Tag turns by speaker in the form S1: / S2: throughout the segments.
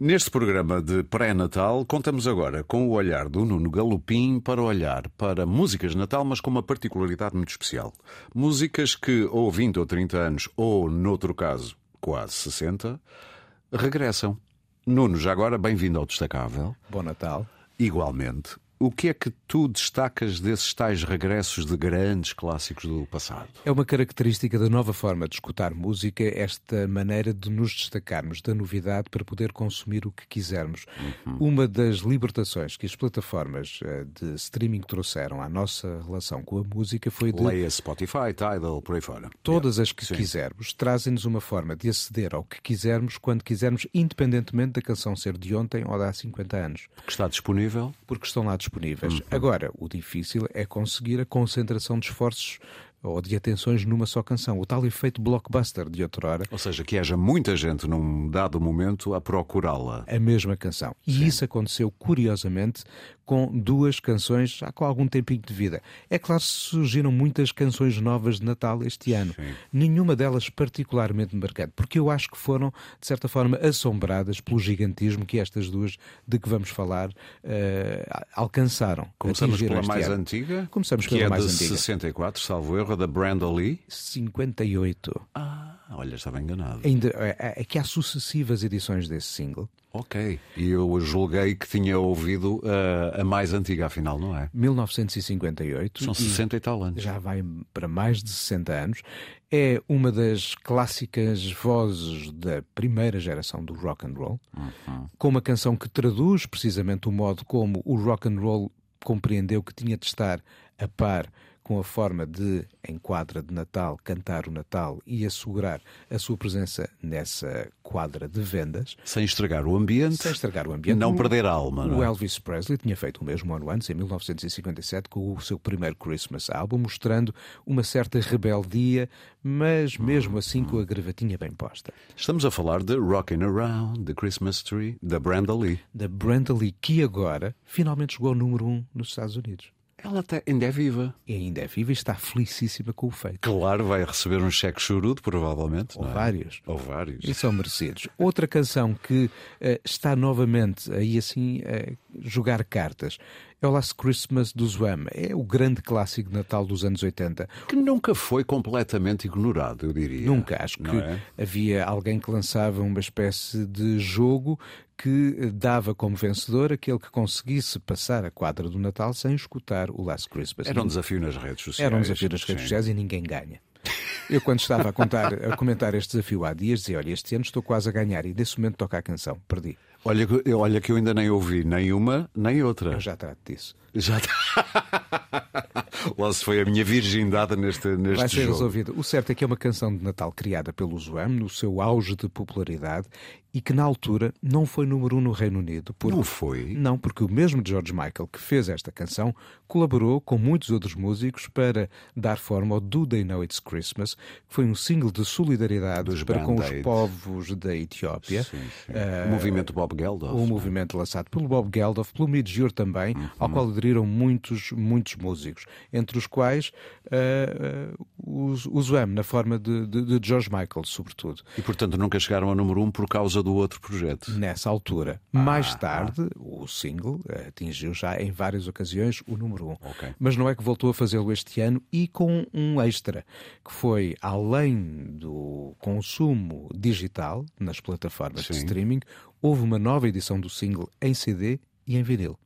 S1: Neste programa de pré-natal, contamos agora com o olhar do Nuno Galopim para olhar para músicas de Natal, mas com uma particularidade muito especial. Músicas que, ou 20 ou 30 anos, ou, noutro caso, quase 60, regressam. Nuno, já agora, bem-vindo ao Destacável.
S2: Bom Natal.
S1: Igualmente. O que é que tu destacas desses tais regressos de grandes clássicos do passado?
S2: É uma característica da nova forma de escutar música, esta maneira de nos destacarmos da novidade para poder consumir o que quisermos. Uhum. Uma das libertações que as plataformas eh, de streaming trouxeram à nossa relação com a música foi de.
S1: Leia Spotify, Tidal, por aí fora.
S2: Todas yeah. as que Sim. quisermos trazem-nos uma forma de aceder ao que quisermos quando quisermos, independentemente da canção ser de ontem ou de há 50 anos.
S1: Porque está disponível?
S2: Porque estão lá disponíveis. Uhum. Agora, o difícil é conseguir a concentração de esforços ou de atenções numa só canção. O tal efeito blockbuster de outrora.
S1: Ou seja, que haja muita gente num dado momento a procurá-la.
S2: A mesma canção. E Sim. isso aconteceu, curiosamente, com duas canções já com algum tempinho de vida. É claro que surgiram muitas canções novas de Natal este ano. Sim. Nenhuma delas particularmente marcante, porque eu acho que foram, de certa forma, assombradas pelo gigantismo que estas duas de que vamos falar uh, alcançaram.
S1: Começamos pela mais
S2: ano.
S1: antiga?
S2: Começamos
S1: pela
S2: é mais
S1: de
S2: antiga.
S1: 64, salvo erro, da Brenda Lee?
S2: 58.
S1: Ah, olha, estava enganado.
S2: Ainda, é, é, é que há sucessivas edições desse single.
S1: Ok. E eu julguei que tinha ouvido uh, a mais antiga, afinal, não é?
S2: 1958.
S1: São 60 e, e tal anos.
S2: Já vai para mais de 60 anos. É uma das clássicas vozes da primeira geração do rock and roll, uhum. com uma canção que traduz precisamente o modo como o rock and roll compreendeu que tinha de estar a par com a forma de, em quadra de Natal, cantar o Natal e assegurar a sua presença nessa quadra de vendas.
S1: Sem estragar o ambiente.
S2: Sem estragar o ambiente.
S1: Não o, perder a alma.
S2: Não
S1: é?
S2: o Elvis Presley tinha feito o mesmo ano antes, em 1957, com o seu primeiro Christmas album, mostrando uma certa rebeldia, mas mesmo assim com a gravatinha bem posta.
S1: Estamos a falar de Rockin' Around the Christmas Tree, da Brenda Lee.
S2: Da Brenda Lee, que agora finalmente chegou ao número 1 um nos Estados Unidos.
S1: Ela até ainda é viva.
S2: E ainda é viva e está felicíssima com o feito.
S1: Claro, vai receber um cheque chorudo, provavelmente.
S2: Ou
S1: é?
S2: vários.
S1: Ou vários.
S2: E são merecidos. Outra canção que uh, está novamente aí assim a uh, jogar cartas é o Last Christmas do Zwam. É o grande clássico de Natal dos anos 80.
S1: Que nunca foi completamente ignorado, eu diria.
S2: Nunca. Acho que é? havia alguém que lançava uma espécie de jogo que dava como vencedor aquele que conseguisse passar a quadra do Natal sem escutar o Last Christmas.
S1: Era um desafio nas redes sociais.
S2: Era um desafio nas redes Sim. sociais e ninguém ganha. Eu, quando estava a, contar, a comentar este desafio há dias, dizia: Olha, este ano estou quase a ganhar, e nesse momento toca a canção, perdi.
S1: Olha, olha que eu ainda nem ouvi nem uma nem outra.
S2: Eu já trato disso.
S1: Já Lá se foi a minha virgindade neste, neste
S2: Vai ser
S1: jogo.
S2: resolvido. O certo é que é uma canção de Natal criada pelo Zoam no seu auge de popularidade e que na altura não foi número um no Reino Unido.
S1: Porque... Não foi?
S2: Não, porque o mesmo George Michael que fez esta canção colaborou com muitos outros músicos para dar forma ao Do They Know It's Christmas, que foi um single de solidariedade Dos para com os povos da Etiópia.
S1: Sim, sim. Uh, o movimento Bob Geldof.
S2: O movimento lançado pelo Bob Geldof, pelo Midjur também, uhum. ao qual aderiram muitos, muitos músicos, entre os quais uh, uh, os, os Zoam, na forma de, de, de, George Michael, sobretudo.
S1: E, portanto, nunca chegaram a número um por causa do outro projeto?
S2: Nessa altura. Ah, Mais tarde, ah. o single atingiu já em várias ocasiões o número um.
S1: Okay.
S2: Mas não é que voltou a fazê-lo este ano e com um extra, que foi, além do consumo digital nas plataformas Sim. de streaming, houve uma nova edição do single em CD e em vinil.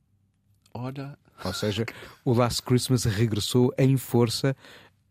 S1: Ora.
S2: Ou seja, o Last Christmas regressou em força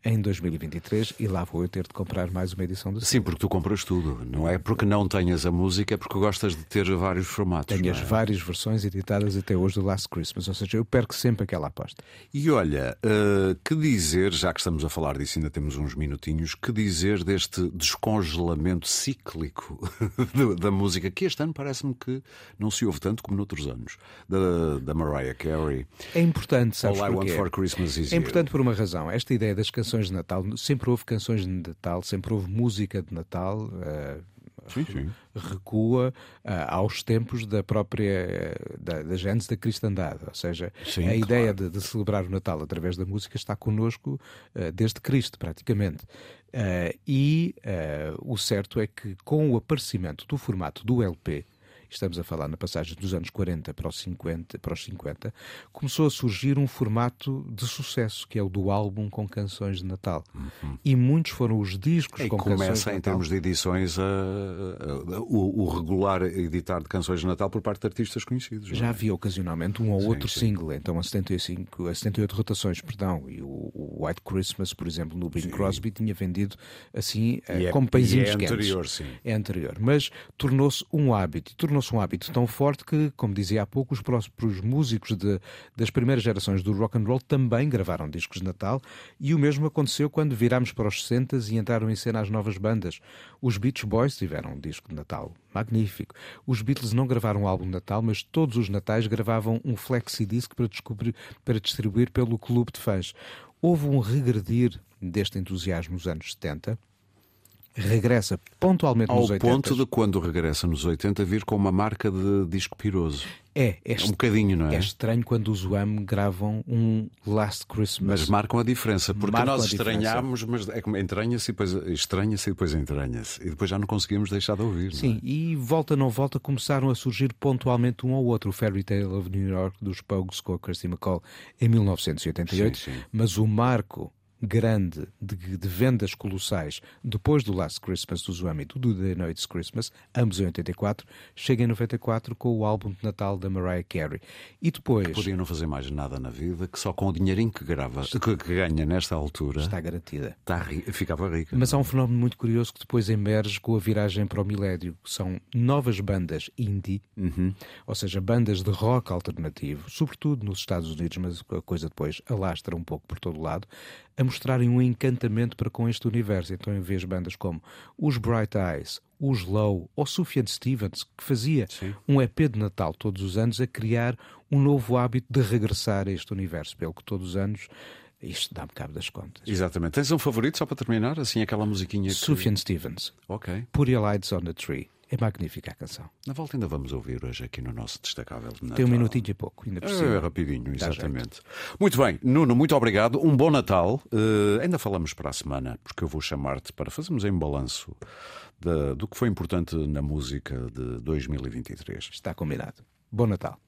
S2: em 2023 e lá vou eu ter de comprar mais uma edição do
S1: Sim, porque tu compras tudo, não é porque não tenhas a música, é porque gostas de ter vários formatos.
S2: Tenho
S1: é?
S2: as várias versões editadas até hoje do Last Christmas, ou seja, eu perco sempre aquela aposta.
S1: E olha, uh, que dizer, já que estamos a falar disso, ainda temos uns minutinhos, que dizer deste descongelamento cíclico da música, que este ano parece-me que não se ouve tanto como noutros anos, da, da Mariah Carey.
S2: É importante, sabes
S1: All I Want for Christmas is
S2: É importante por uma razão. Esta ideia das canções canções de Natal, sempre houve canções de Natal, sempre houve música de Natal. Uh,
S1: sim, sim.
S2: recua uh, aos tempos da própria da, da gênese da cristandade, ou seja,
S1: sim,
S2: a
S1: claro.
S2: ideia de, de, celebrar o Natal através da música está connosco uh, desde Cristo, praticamente. E o certo é que com o aparecimento do formato do LP estamos a falar na passagem dos anos 40 para os 50, para os 50 começou a surgir um formato de sucesso, que é o do álbum com canções de Natal. Uhum. E muitos foram os discos
S1: e
S2: com
S1: começa,
S2: canções de Natal.
S1: em termos de edições, a, a, a, o, o, regular editar de canções de Natal por parte de artistas conhecidos.
S2: Já é? havia ocasionalmente um ou sim, outro sim. single, então a 75, a 78 rotações, perdão, e o, o White Christmas, por exemplo, no Bing Crosby, tinha vendido assim, e é, como
S1: é
S2: quentes.
S1: anterior, sim.
S2: É anterior, mas tornou-se um hábito, tornou-se um hábito tão forte que, como dizia há pouco, os próprios músicos de, das primeiras gerações do rock and roll também gravaram discos de Natal e o mesmo aconteceu quando virámos para os 60 e entraram em cena as novas bandas. Os Beach Boys tiveram um disco de Natal magnífico. Os Beatles não gravaram um álbum de Natal, mas todos os natais gravavam um flexi-disc para, para distribuir pelo clube de fãs. Houve um regredir deste entusiasmo nos anos 70 regressa pontualmente
S1: Ao
S2: nos 80.
S1: Ao ponto de quando regressa nos 80 vir com uma marca de disco piroso.
S2: É, é,
S1: um bocadinho, não é?
S2: É estranho quando os Wham gravam um Last Christmas.
S1: Mas marcam a diferença, porque marcam nós estranhámos, mas é como entranha-se e depois estranha-se e depois entranha-se. E depois já não conseguimos deixar de ouvir.
S2: Sim,
S1: é?
S2: e volta não volta começaram a surgir pontualmente um ou outro. O Fairy Tale of New York dos Pogues com a Kirsty McCall em 1988, sim, sim. mas o marco grande de, de, vendas colossais depois do Last Christmas do Zoom e do The Noite's Christmas, ambos em 84, chega em 94 com o álbum de Natal da Mariah Carey. E depois. Que
S1: podia não fazer mais nada na vida, que só com o dinheirinho que grava, que, que ganha nesta altura.
S2: Está garantida.
S1: Está, ficava rica.
S2: Mas há um fenómeno muito curioso que depois emerge com a viragem para o milédio, que são novas bandas indie, uhum. ou seja, bandas de rock alternativo, sobretudo nos Estados Unidos, mas a coisa depois alastra um pouco por todo o lado a mostrarem um encantamento para com este universo. Então, em vez de bandas como os Bright Eyes, os Low ou Sufjan Stevens, que fazia Sim. um EP de Natal todos os anos, a criar um novo hábito de regressar a este universo, pelo que todos os anos isto dá-me cabo das contas.
S1: Exatamente. Tens um favorito só para terminar? Assim, aquela musiquinha que...
S2: Sufjan Stevens.
S1: Ok.
S2: Put Your Lights on the Tree. É magnífica a canção.
S1: Na volta ainda vamos ouvir hoje aqui no nosso destacável de Natal.
S2: Tem um minutinho e pouco, ainda por cima.
S1: É, rapidinho, exatamente. Muito bem, Nuno, muito obrigado. Um bom Natal. Uh, ainda falamos para a semana, porque eu vou chamar-te para fazermos um balanço de, do que foi importante na música de 2023.
S2: Está combinado. Bom Natal.